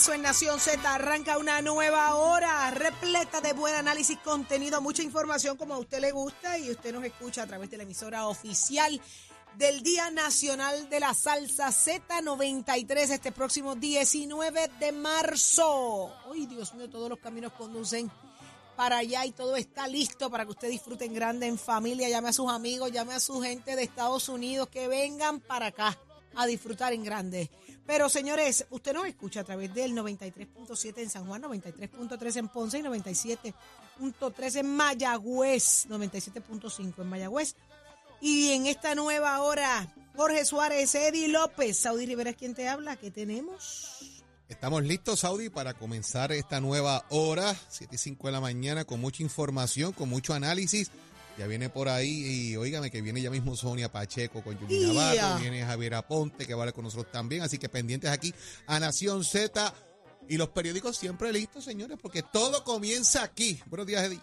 Regreso en Nación Z. Arranca una nueva hora repleta de buen análisis, contenido, mucha información como a usted le gusta y usted nos escucha a través de la emisora oficial del Día Nacional de la Salsa Z93 este próximo 19 de marzo. Ay, Dios mío, todos los caminos conducen para allá y todo está listo para que usted disfrute en grande, en familia. Llame a sus amigos, llame a su gente de Estados Unidos que vengan para acá a disfrutar en grande. Pero señores, usted nos escucha a través del 93.7 en San Juan, 93.3 en Ponce y 97.3 en Mayagüez, 97.5 en Mayagüez. Y en esta nueva hora, Jorge Suárez, Eddie López, Saudi Rivera es quien te habla. ¿Qué tenemos? Estamos listos, Saudi, para comenzar esta nueva hora, 7 y 5 de la mañana, con mucha información, con mucho análisis. Ya viene por ahí, y óigame que viene ya mismo Sonia Pacheco con Yuri ¡Ya! Navarro, viene Javier Aponte, que va a hablar con nosotros también. Así que pendientes aquí a Nación Z y los periódicos siempre listos, señores, porque todo comienza aquí. Buenos días, Eddie.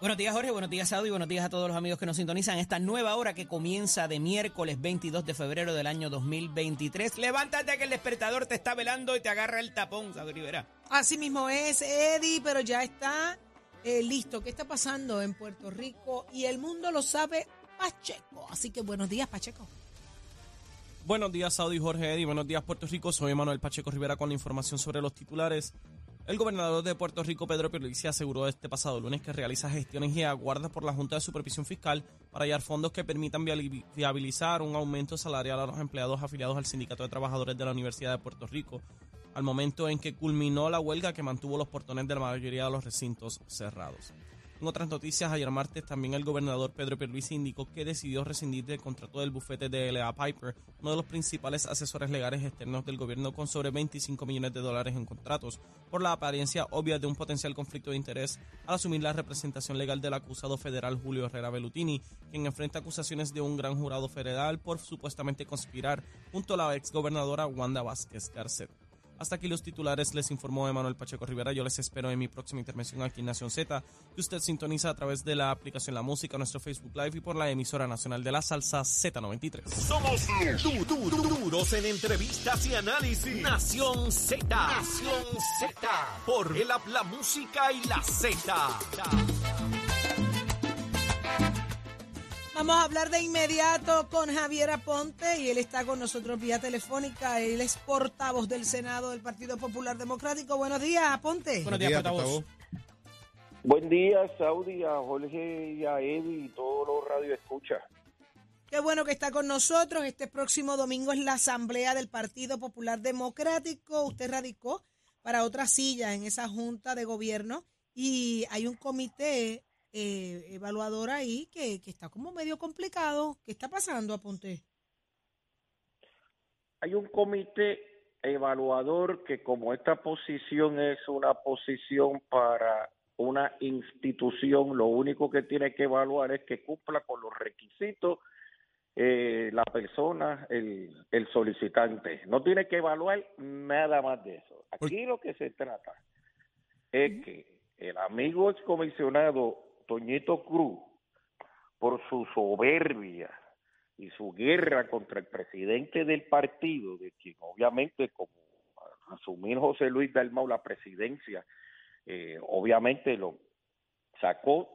Buenos días, Jorge. Buenos días, Saudi. Buenos días a todos los amigos que nos sintonizan. Esta nueva hora que comienza de miércoles 22 de febrero del año 2023. Levántate que el despertador te está velando y te agarra el tapón, Saudi Rivera. Así mismo es, Eddie, pero ya está eh, listo. ¿Qué está pasando en Puerto Rico? Y el mundo lo sabe Pacheco. Así que buenos días, Pacheco. Buenos días, Saudi Jorge Eddy. Buenos días, Puerto Rico. Soy Manuel Pacheco Rivera con la información sobre los titulares. El gobernador de Puerto Rico, Pedro Pierluisi, aseguró este pasado lunes que realiza gestiones y aguarda por la Junta de Supervisión Fiscal para hallar fondos que permitan viabilizar un aumento salarial a los empleados afiliados al Sindicato de Trabajadores de la Universidad de Puerto Rico, al momento en que culminó la huelga que mantuvo los portones de la mayoría de los recintos cerrados. En otras noticias, ayer martes también el gobernador Pedro Pierluisi indicó que decidió rescindir del contrato del bufete de L.A. Piper, uno de los principales asesores legales externos del gobierno con sobre 25 millones de dólares en contratos, por la apariencia obvia de un potencial conflicto de interés al asumir la representación legal del acusado federal Julio Herrera Bellutini, quien enfrenta acusaciones de un gran jurado federal por supuestamente conspirar junto a la exgobernadora Wanda Vázquez Garcet. Hasta aquí los titulares, les informó Emanuel Pacheco Rivera. Yo les espero en mi próxima intervención aquí en Nación Z, que usted sintoniza a través de la aplicación La Música, nuestro Facebook Live y por la emisora nacional de la salsa Z93. Somos du- du- du- duros en entrevistas y análisis. Nación Z. Nación Z. Por el app, la música y la Z. Vamos a hablar de inmediato con Javier Aponte y él está con nosotros vía telefónica. Él es portavoz del Senado del Partido Popular Democrático. Buenos días, Aponte. Buenos días, portavoz. Buen día, Saudi, a Jorge y a Eddie y todos los radioescuchas. Qué bueno que está con nosotros. Este próximo domingo es la Asamblea del Partido Popular Democrático. Usted radicó para otra silla en esa Junta de Gobierno y hay un comité eh, evaluador ahí que, que está como medio complicado. ¿Qué está pasando, Aponte? Hay un comité evaluador que como esta posición es una posición para una institución, lo único que tiene que evaluar es que cumpla con los requisitos eh, la persona, el, el solicitante. No tiene que evaluar nada más de eso. Aquí lo que se trata es que el amigo excomisionado Toñito Cruz, por su soberbia y su guerra contra el presidente del partido, de quien obviamente como asumir José Luis Dalmau la presidencia, eh, obviamente lo sacó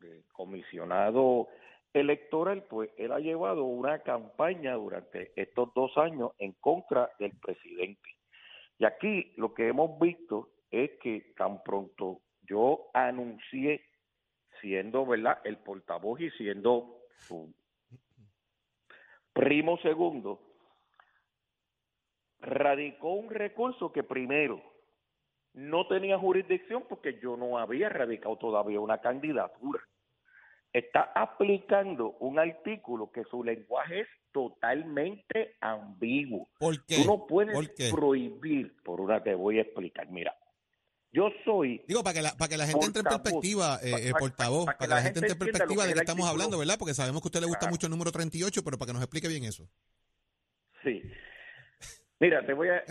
de comisionado electoral, pues él ha llevado una campaña durante estos dos años en contra del presidente. Y aquí lo que hemos visto es que tan pronto yo anuncié, siendo verdad el portavoz y siendo su primo segundo, radicó un recurso que primero no tenía jurisdicción porque yo no había radicado todavía una candidatura. está aplicando un artículo que su lenguaje es totalmente ambiguo. ¿Por qué? Tú no puedes ¿Por qué? prohibir, por una te voy a explicar. Mira, yo soy Digo, para que la, para que la gente entre en perspectiva, eh, eh, portavoz, pa- para que la gente entre en perspectiva que de el estamos artículo. hablando, ¿verdad? Porque sabemos que a usted le gusta Claro. mucho el número 38, pero para que nos explique bien eso. Sí. Mira, te voy a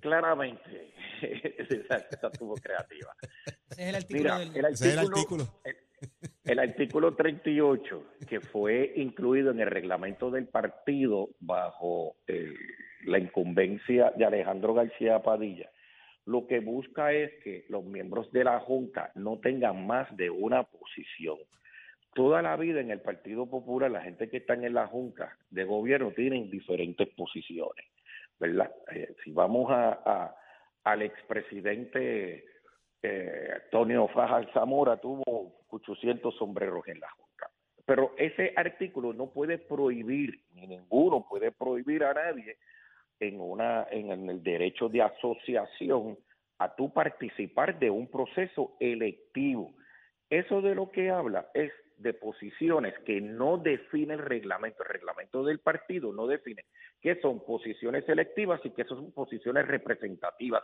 claramente. esa, esa estuvo creativa. Ese es el artículo Mira, del... el Ese es el artículo, artículo. el, el artículo 38, que fue incluido en el reglamento del partido bajo eh, la incumbencia de Alejandro García Padilla, lo que busca es que los miembros de la Junta no tengan más de una posición. Toda la vida en el Partido Popular, la gente que está en la Junta de Gobierno tienen diferentes posiciones, ¿verdad? Eh, si vamos a, al expresidente eh, Antonio Fajas Zamora, tuvo 800 sombreros en la Junta. Pero ese artículo no puede prohibir, ni ninguno puede prohibir a nadie en una en el derecho de asociación a tú participar de un proceso electivo. Eso de lo que habla es de posiciones que no define el reglamento. El reglamento del partido no define qué son posiciones electivas y qué son posiciones representativas.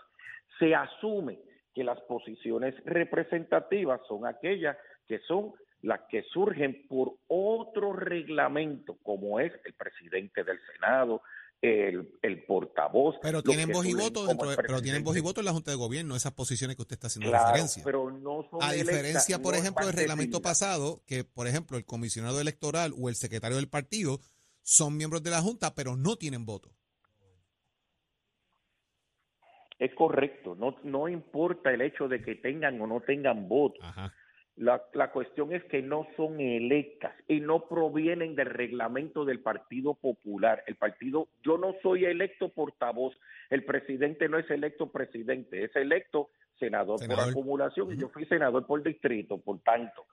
Se asume que las posiciones representativas son aquellas que son las que surgen por otro reglamento, como es el presidente del Senado, el, el portavoz. Pero tienen voz y voto dentro de- pero tienen voz y voto en la Junta de Gobierno, esas posiciones que usted está haciendo Claro, referencia. pero no son A diferencia, por no ejemplo, del reglamento pasado, que, por ejemplo, el comisionado electoral o el secretario del partido son miembros de la Junta, pero no tienen voto. Es correcto, no, no importa el hecho de que tengan o no tengan voto. Ajá. La, la cuestión es que no son electas y no provienen del reglamento del Partido Popular. El partido, yo no soy electo portavoz, el presidente no es electo presidente, es electo senador, Senador. por acumulación y yo fui senador por distrito, por tanto.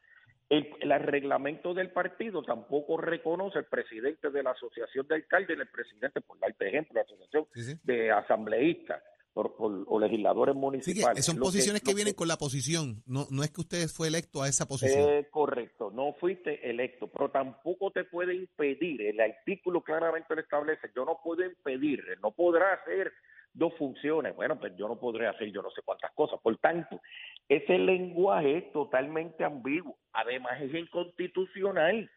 El, el reglamento del partido tampoco reconoce el presidente de la Asociación de Alcaldes, el presidente, por darte ejemplo, la Asociación Sí, sí. de Asambleístas o legisladores Sí, municipales. que son posiciones que, vienen con la posición. No, no es que usted fue electo a esa posición. Eh, correcto, no fuiste electo, pero tampoco te puede impedir, el artículo claramente lo establece, yo no puedo impedir, no podrá hacer dos funciones, bueno, pues yo no podré hacer yo no sé cuántas cosas, por tanto, ese lenguaje es totalmente ambiguo, además es inconstitucional,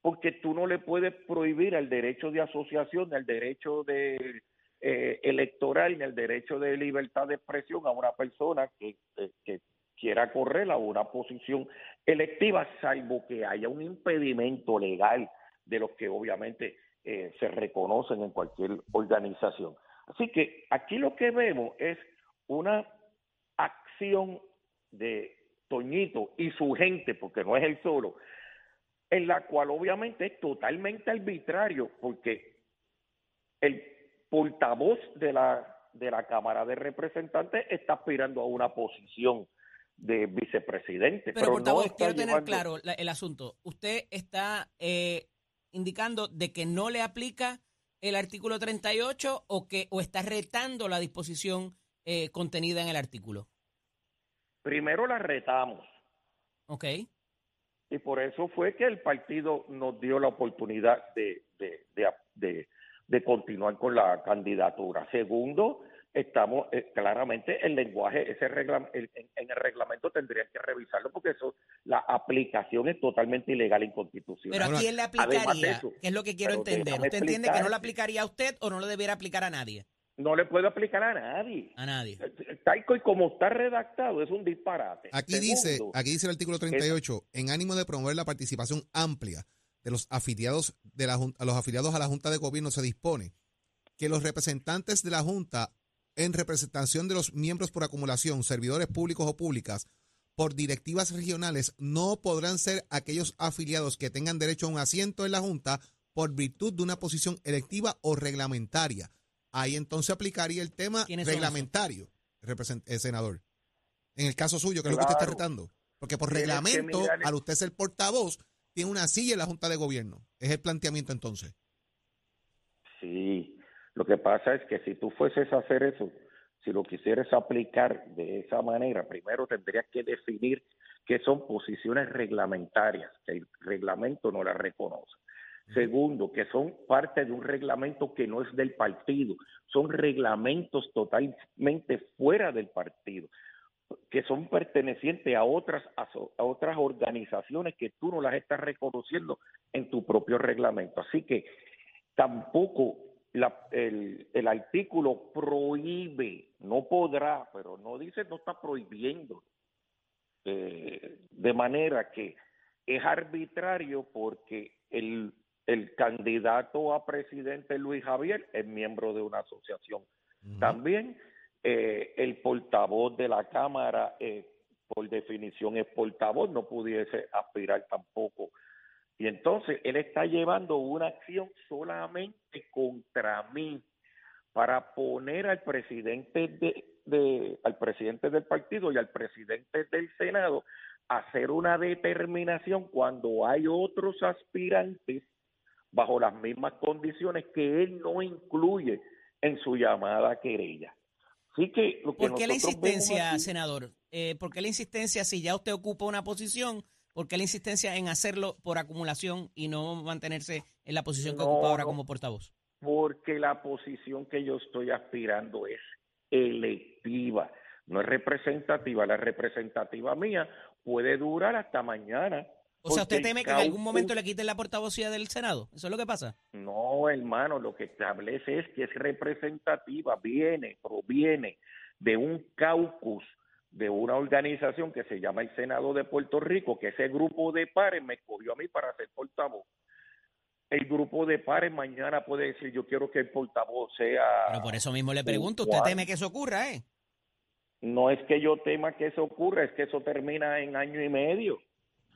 porque tú no le puedes prohibir al derecho de asociación, al derecho de eh, electoral, ni al derecho de libertad de expresión a una persona que quiera correr a una posición electiva, salvo que haya un impedimento legal de los que obviamente eh, se reconocen en cualquier organización. Así que aquí lo que vemos es una acción de Toñito y su gente, porque no es él solo, en la cual obviamente es totalmente arbitrario, porque el portavoz de la de la Cámara de Representantes está aspirando a una posición de vicepresidente. Pero, Pero, portavoz, no quiero tener llevando- claro la- el asunto. Usted está eh, indicando de que no le aplica el artículo 38 o que o está retando la disposición eh, contenida en el artículo. Primero la retamos ¿Ok? y por eso fue que el partido nos dio la oportunidad de, de, de, de- de continuar con la candidatura. Segundo, estamos eh, claramente el lenguaje, ese regla, el- en, en el reglamento tendrían que revisarlo porque eso, la aplicación es totalmente ilegal e inconstitucional. Pero ¿a quién le además aplicaría? eso, ¿Qué es lo que quiero entender? ¿Usted entiende que no le aplicaría a usted o no le debiera aplicar a nadie? No le puede aplicar a nadie. A nadie. Tal y como está redactado, es un disparate. Aquí dice, aquí dice el artículo 38, en ánimo de promover la participación amplia de los afiliados de la a los afiliados a la Junta de Gobierno se dispone que los representantes de la Junta en representación de los miembros por acumulación, servidores públicos o públicas, por directivas regionales, no podrán ser aquellos afiliados que tengan derecho a un asiento en la Junta por virtud de una posición electiva o reglamentaria. Ahí entonces aplicaría el tema ¿Quiénes son reglamentario, represent- eh, senador. En el caso suyo, que es lo que usted está retando. Porque por reglamento, al usted ser portavoz, tiene una silla en la Junta de Gobierno. Es el planteamiento entonces. Sí, lo que pasa es que si tú fueses a hacer eso, si lo quisieras aplicar de esa manera, primero tendrías que definir que son posiciones reglamentarias, que el reglamento no las reconoce. Segundo, que son parte de un reglamento que no es del partido, son reglamentos totalmente fuera del partido, que son pertenecientes a otras, a, otras organizaciones que tú no las estás reconociendo en tu propio reglamento. Así que tampoco el, el, artículo prohíbe, no podrá, pero no dice, no está prohibiendo. Eh, de manera que es arbitrario porque el el candidato a presidente Luis Javier es miembro de una asociación. También eh, el portavoz de la Cámara, eh, por definición es portavoz, no pudiese aspirar tampoco. Y entonces él está llevando una acción solamente contra mí para poner al presidente de, al presidente del partido y al presidente del Senado a hacer una determinación cuando hay otros aspirantes bajo las mismas condiciones que él no incluye en su llamada querella. Así que lo que ¿Por qué la insistencia, senador? Eh, ¿Por qué la insistencia si ya usted ocupa una posición? ¿Por qué la insistencia en hacerlo por acumulación y no mantenerse en la posición que ocupa ahora como portavoz? Porque la posición que yo estoy aspirando es electiva, no es representativa. La representativa mía puede durar hasta mañana o sea, ¿usted teme que en algún momento le quiten la portavocía del Senado? ¿Eso es lo que pasa? No, hermano, lo que establece es que es representativa, viene, proviene de un caucus de una organización que se llama el Senado de Puerto Rico, que ese grupo de pares me cogió a mí para ser portavoz. El grupo de pares mañana puede decir, yo quiero que el portavoz sea... Pero por eso mismo le pregunto, ¿usted teme que eso ocurra, eh? No es que yo tema que eso ocurra, es que eso termina en año y medio.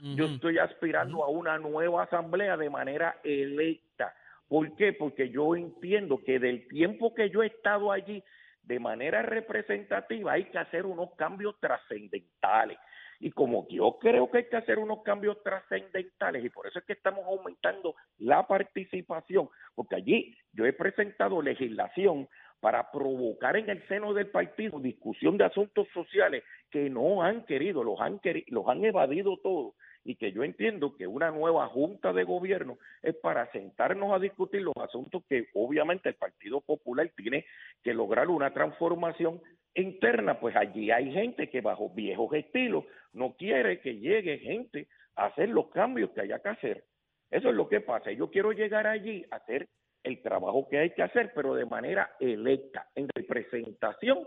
Yo estoy aspirando a una nueva asamblea de manera electa. ¿Por qué? Porque yo entiendo que del tiempo que yo he estado allí de manera representativa hay que hacer unos cambios trascendentales. Y como yo creo que hay que hacer unos cambios trascendentales, y por eso es que estamos aumentando la participación, porque allí yo he presentado legislación para provocar en el seno del partido discusión de asuntos sociales que no han querido, los han, los han evadido todos y que yo entiendo que una nueva junta de gobierno es para sentarnos a discutir los asuntos que obviamente el Partido Popular tiene que lograr una transformación interna, pues allí hay gente que bajo viejos estilos no quiere que llegue gente a hacer los cambios que haya que hacer. Eso es lo que pasa. Yo quiero llegar allí a hacer el trabajo que hay que hacer, pero de manera electa, en representación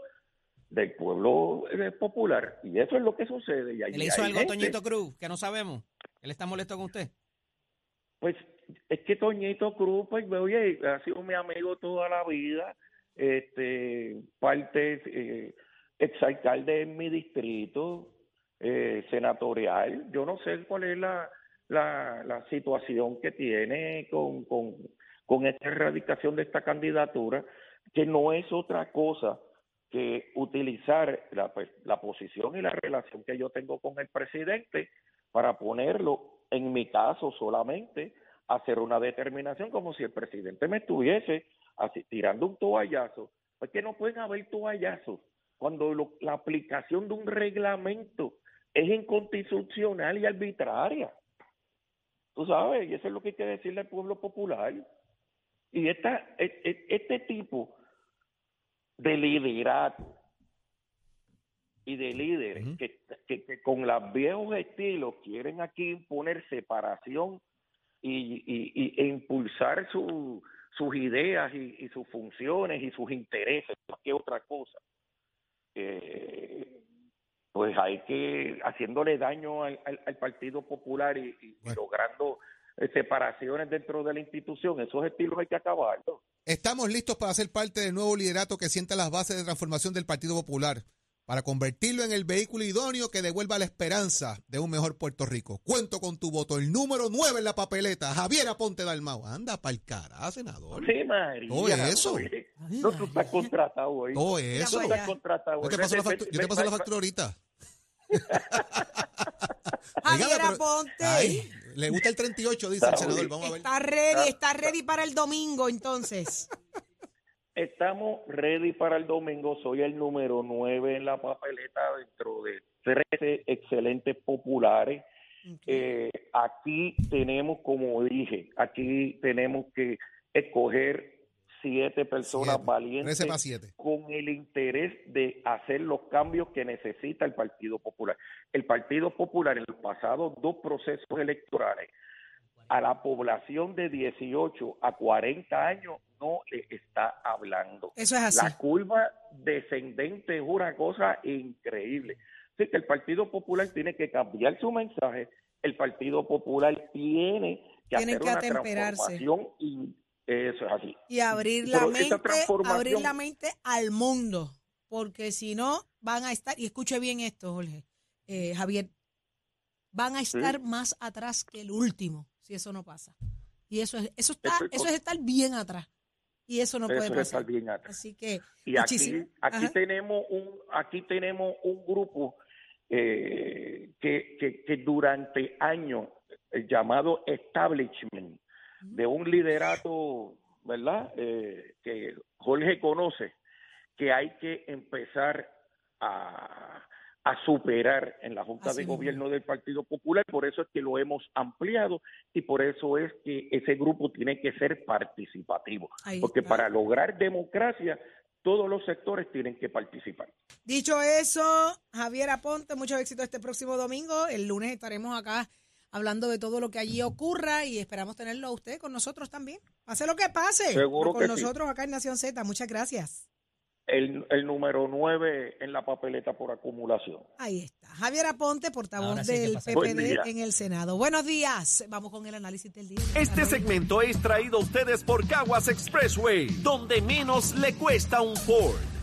del pueblo eh, popular. Y eso es lo que sucede. Y ¿Le hizo algo Toñito Cruz que no sabemos? ¿Él está molesto con usted? Pues es que Toñito Cruz, pues, oye, ha sido mi amigo toda la vida, este, parte, eh, exalcalde en mi distrito, eh, senatorial. Yo no sé cuál es la, la, la situación que tiene con, con, con esta erradicación de esta candidatura, que no es otra cosa que utilizar la, pues, la posición y la relación que yo tengo con el presidente para ponerlo, en mi caso solamente, hacer una determinación como si el presidente me estuviese tirando un toallazo. Pues que no pueden haber toallazos cuando la aplicación de un reglamento es inconstitucional y arbitraria. Tú sabes, y eso es lo que hay que decirle al pueblo popular. Y esta, e, e, este tipo de liderato y de líderes que, que, con los viejos estilos quieren aquí imponer separación y, y, e impulsar su, sus ideas y, sus funciones y sus intereses, más que otra cosa. Eh, pues hay que haciéndole daño al, al, Partido Popular y, logrando separaciones dentro de la institución, esos estilos hay que acabarlos. Estamos listos para ser parte del nuevo liderato que sienta las bases de transformación del Partido Popular, para convertirlo en el vehículo idóneo que devuelva la esperanza de un mejor Puerto Rico. Cuento con tu voto, el número 9 en la papeleta, Javier Aponte Dalmau. Anda pa'l cara, senador. Sí, María. Todo eso. no, tú estás contratado hoy. Todo eso. ¿Qué te pasa la, factura ahorita? Javier Aponte. le gusta el 38, dice el senador. Vamos a ver. Está ready, está ready para el domingo, entonces. Estamos ready para el domingo. Soy el número 9 en la papeleta dentro de 13 excelentes populares. Ok. Eh, aquí tenemos, como dije, aquí tenemos que escoger siete personas Siete. valientes 13 para 7. con el interés de hacer los cambios que necesita el Partido Popular. El Partido Popular en los pasados dos procesos electorales a la población de 18 a 40 años no le está hablando. Eso es así. La curva descendente es una cosa increíble. Así que el Partido Popular tiene que cambiar su mensaje. El Partido Popular tiene que Tiene hacer que una transformación eso es así. y abrir la Pero mente, transformación- abrir la mente al mundo, porque si no van a estar, y escuche bien esto, Jorge, eh, Javier, van a estar más atrás que el último, si eso no pasa. Y eso es, eso está, Eso es eso es estar bien atrás. Y eso no puede es pasar. estar bien atrás. Así que, Y aquí, aquí tenemos un, aquí tenemos un grupo eh, que, que, que durante años, el llamado establishment, de un liderato, ¿verdad? Eh, que Jorge conoce, que hay que empezar a, a superar en la Junta Así de. Gobierno del Partido Popular, por eso es que lo hemos ampliado y por eso es que ese grupo tiene que ser participativo, Ahí porque está. para lograr democracia todos los sectores tienen que participar. Dicho eso, Javier Aponte, mucho éxito este próximo domingo. El lunes estaremos acá hablando de todo lo que allí ocurra y esperamos tenerlo a usted con nosotros también. Pase lo que pase. Seguro con que sí. nosotros acá en Nación Z. Muchas gracias. El, el número 9 en la papeleta por acumulación. Ahí está. Javier Aponte, portavoz sí del PPD en el Senado. Buenos días. Vamos con el análisis del día. Este segmento es traído a ustedes por Caguas Expressway, donde menos le cuesta un Ford.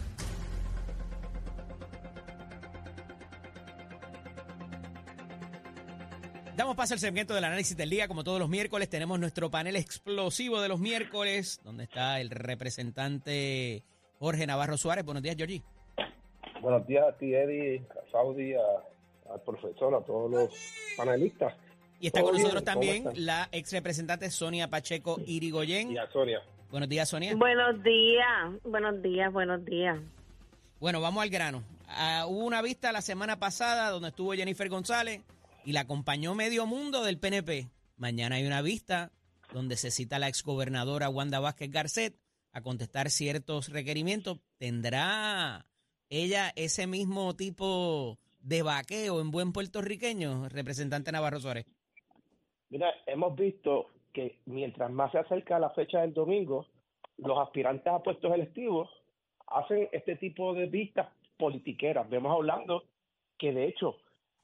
Damos paso al segmento del análisis del día. Como todos los miércoles, tenemos nuestro panel explosivo de los miércoles, donde está el representante Jorge Navarro Suárez. Buenos días, Georgie. Buenos días a ti, Eddie, a Saudi, a- al profesor, a todos los panelistas Y está con nosotros ¿cómo también la ex representante Sonia Pacheco Irigoyen. y a Sonia. Buenos días, Sonia. Buenos días, buenos días, buenos días. Bueno, vamos al grano. Ah, hubo una vista la semana pasada donde estuvo Jennifer González y la acompañó medio mundo del PNP. Mañana hay una vista donde se cita a la exgobernadora Wanda Vázquez Garcet a contestar ciertos requerimientos. ¿Tendrá ella ese mismo tipo de vaqueo en buen puertorriqueño, representante Navarro Suárez? Mira, hemos visto que mientras más se acerca la fecha del domingo, los aspirantes a puestos electivos hacen este tipo de vistas politiqueras. Vemos hablando que de hecho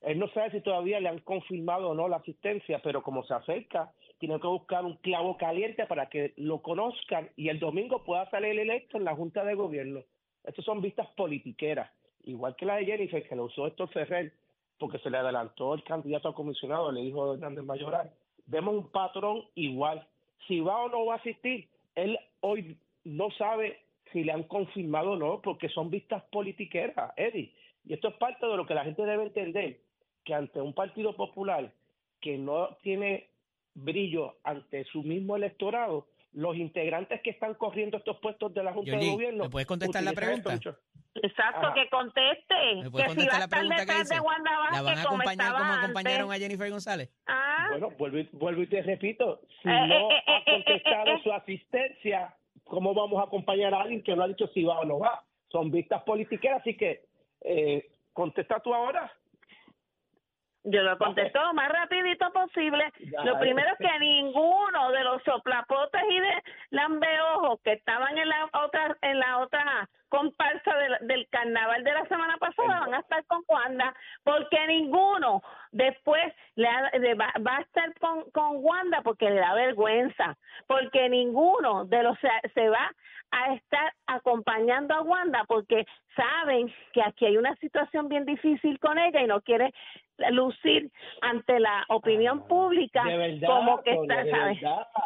él no sabe si todavía le han confirmado o no la asistencia, pero como se acerca, tiene que buscar un clavo caliente para que lo conozcan y el domingo pueda salir electo en la Junta de Gobierno. Estas son vistas politiqueras, igual que la de Jennifer, que lo usó Héctor Ferrer, porque se le adelantó el candidato a comisionado, le dijo Hernández Mayoral. Vemos un patrón igual. Si va o no va a asistir, él hoy no sabe si le han confirmado o no, porque son vistas politiqueras, Eddie. Y esto es parte de lo que la gente debe entender, que ante un partido popular que no tiene brillo ante su mismo electorado, los integrantes que están corriendo estos puestos de la Junta de Gobierno... ¿me puedes contestar la pregunta? Exacto, Ajá. que conteste. ¿Me Que puedes si contestar va a la estar pregunta que detrás hice? de Wanda ¿La van a como acompañar estaba como acompañaron a antes. Jennifer González? Ah, Bueno, vuelvo y, vuelvo y te repito, si Eh, no eh, ha eh, eh, contestado eh, eh. su asistencia, ¿cómo vamos a acompañar a alguien que no ha dicho si va o no va? Son vistas politiqueras, así que eh, contesta tú ahora. Yo lo contesto lo más rapidito posible. Ya, Lo primero es que ninguno de los soplapotes y de lambeojos que estaban en la otra en la otra comparsa del, del carnaval de la semana pasada van a estar con Wanda, porque ninguno después le, le va, va a estar con, con Wanda porque le da vergüenza, porque ninguno de los se, se va a estar acompañando a Wanda porque saben que aquí hay una situación bien difícil con ella y no quiere lucir ante la opinión pública De verdad, como que está.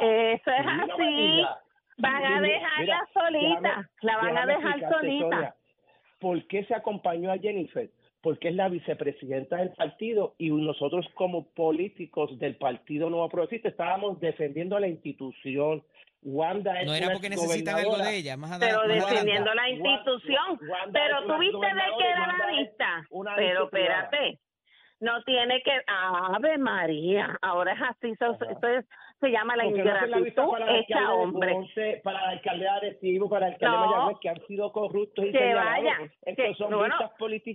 Eso es así. Van a dejarla mira, solita, déjame- la van a dejar solita. ¿Por qué se acompañó a Jennifer? porque es la vicepresidenta del partido y nosotros como políticos del Partido Nuevo Progresista estábamos defendiendo a la institución. Wanda es No era porque necesitan algo de ella, más pero defendiendo la institución. Wanda pero es tú una viste de qué era la una Pero espérate, no tiene que. Ave María, ahora es así. Eso, Ajá. eso es- se llama la la ingratitud para hecha hombre. Ponce, para el alcalde de Arecibo, para el alcalde No. de Mayagüez, que han sido corruptos y Que vayan, que- son bueno.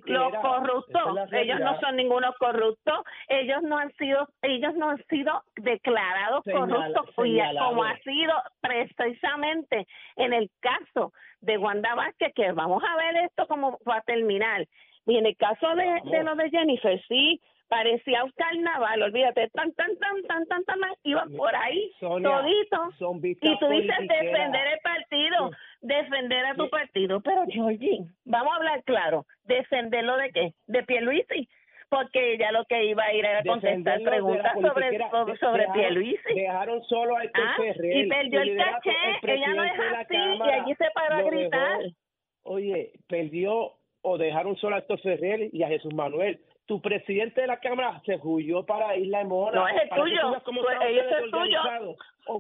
Los corruptos, es la ellos no son ningunos corruptos, ellos no han sido, ellos no han sido declarados Señala- corruptos y señalados. como ha sido precisamente en el caso de Wanda Vázquez, que vamos a ver esto cómo va a terminar. Y en el caso de, de lo de Jennifer, sí, parecía un carnaval, olvídate, tan, tan, tan, tan, tan, tan, iban por ahí, Sonia, todito. son Y tú dices defender el partido, defender a tu Sí. partido, pero Georgie, vamos a hablar claro, defenderlo de qué, de Pierluisi, porque ella lo que iba a ir era contestar preguntas sobre sobre, sobre dejaron- Pierluisi. Dejaron solo a Héctor Ah, Ferrer. y perdió el caché, ella no es así, y allí se paró a dejó. gritar. Oye, perdió o dejaron solo a Héctor Ferrer y a Jesús Manuel. Tu presidente de la Cámara se huyó para Isla de Mora. No, es el tuyo. es cómo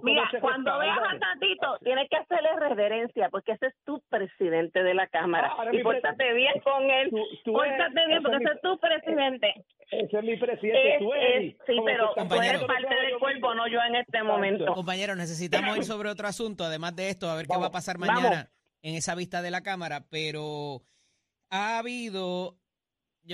Mira, cuando veas a. Tatito, tienes que hacerle reverencia, porque ese es tu presidente de la Cámara. Ah, y pórtate bien con él. Tú- tú Pórtate eres- bien, porque es ese es tu presidente. Ese es mi presidente. Es- tú es- eres. sí, Como pero tú eres parte del cuerpo, no yo en este momento. Compañeros, necesitamos ir sobre otro asunto, además de esto, a ver qué va a pasar vamos. mañana en esa vista de la Cámara, pero ha habido,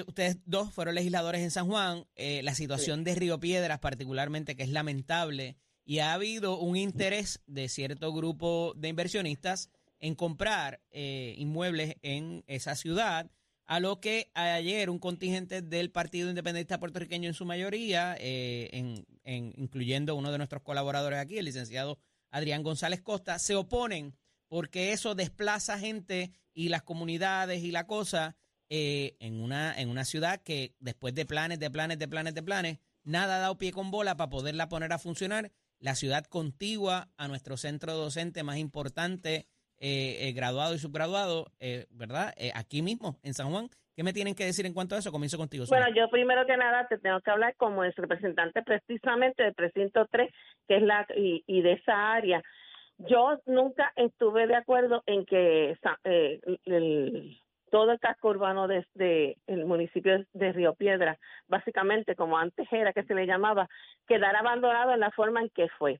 ustedes dos fueron legisladores en San Juan, eh, la situación de Río Piedras particularmente, que es lamentable, y ha habido un interés de cierto grupo de inversionistas en comprar eh, inmuebles en esa ciudad, a lo que ayer un contingente del Partido Independiente Puertorriqueño en su mayoría, eh, en- en- incluyendo uno de nuestros colaboradores aquí, el licenciado Adrián González Costa, se oponen porque eso desplaza gente y las comunidades y la cosa eh, en, una, en una ciudad que después de planes, de planes, de planes, de planes, nada ha dado pie con bola para poderla poner a funcionar. La ciudad contigua a nuestro centro docente más importante, eh, eh, graduado y subgraduado, eh, ¿verdad? Eh, aquí mismo, en San Juan. ¿Qué me tienen que decir en cuanto a eso? Comienzo contigo. Bueno, yo primero que nada te tengo que hablar como el representante precisamente del precinto 3, que es la y, de esa área. Yo nunca estuve de acuerdo en que el- todo el casco urbano de, de el municipio de Río Piedra, básicamente como antes era que se le llamaba, quedara abandonado en la forma en que fue.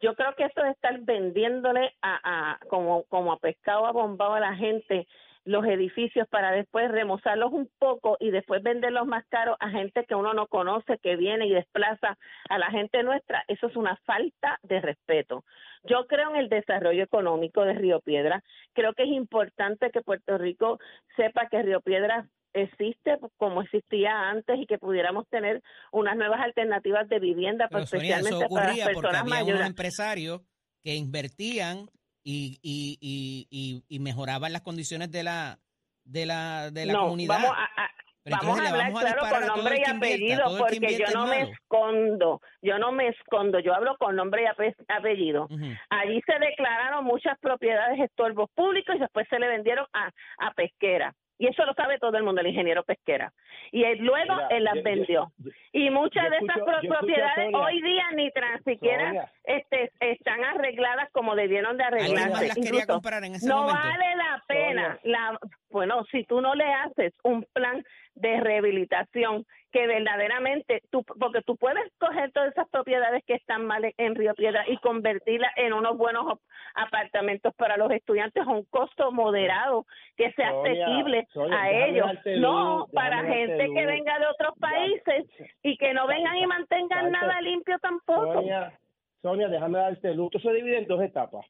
Yo creo que esto de estar vendiéndole a, a como como a pescado abombado a la gente los edificios para después remozarlos un poco y después venderlos más caros a gente que uno no conoce, que viene y desplaza a la gente nuestra, eso es una falta de respeto. Yo creo en el desarrollo económico de Río Piedra, creo que es importante que Puerto Rico sepa que Río Piedra existe como existía antes y que pudiéramos tener unas nuevas alternativas de vivienda, Pero Sonia, eso especialmente para las porque personas unos mayores. empresarios que invertían y, y, y, y, y mejoraban las condiciones de la de la de la no, comunidad. Vamos a, a- Pero vamos a hablar vamos a claro con nombre y invierta, apellido, porque yo no me escondo, yo no me escondo, yo hablo con nombre y ape- apellido. Allí se declararon muchas propiedades estorbos públicos y después se le vendieron a, a pesquera. Y eso lo sabe todo el mundo, el ingeniero pesquera. Y él luego Mira, él las yo- yo- vendió. y muchas de esas escucho- a propiedades hoy día ni tan siquiera este, están arregladas como debieron de ¿Alguien más arreglarse. las quería comprar en ese no momento? vale la pena. La, bueno, si tú no le haces un plan de rehabilitación que verdaderamente tú, porque tú puedes coger todas esas propiedades que están mal en Río Piedra y convertirlas en unos buenos apartamentos para los estudiantes a un costo moderado que sea Sonia, asequible Sonia, a ellos. No, para gente que venga de otros Ya. países y que no vengan y mantengan nada limpio tampoco. Sonia, Sonia, déjame darte luz. Esto se divide en dos etapas.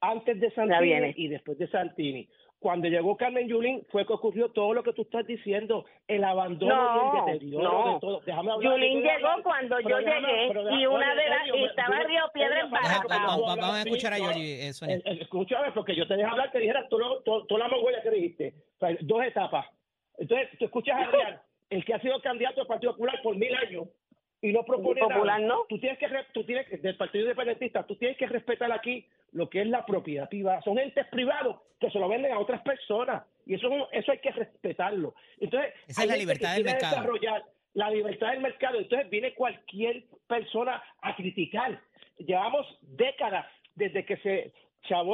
Antes de Santini y después de Santini. Cuando llegó Carmen Yulín fue que ocurrió todo lo que tú estás diciendo, el abandono No, y el deterioro no. de todo. Déjame hablar. Yulín llegó hablar, cuando yo llegué y una de las y estaba yo- Río Piedra para- vamos, a escuchar a Yoli, eh, Sonia. Escúchame, porque yo te dejé hablar, te dijera tú lo- tú- tú la mogüeya que dijiste. O sea, dos etapas. Entonces, tú escuchas a Adrián, el que ha sido candidato al Partido Popular por mil años y no propone Popular nada. no. Tú tienes que, tú tienes que, del Partido Independentista, tú tienes que respetar aquí lo que es la propiedad privada. Son entes privados que se lo venden a otras personas y eso, eso hay que respetarlo. Entonces, Esa hay es la libertad del mercado. desarrollar la libertad del mercado. Entonces viene cualquier persona a criticar. Llevamos décadas desde que se chavó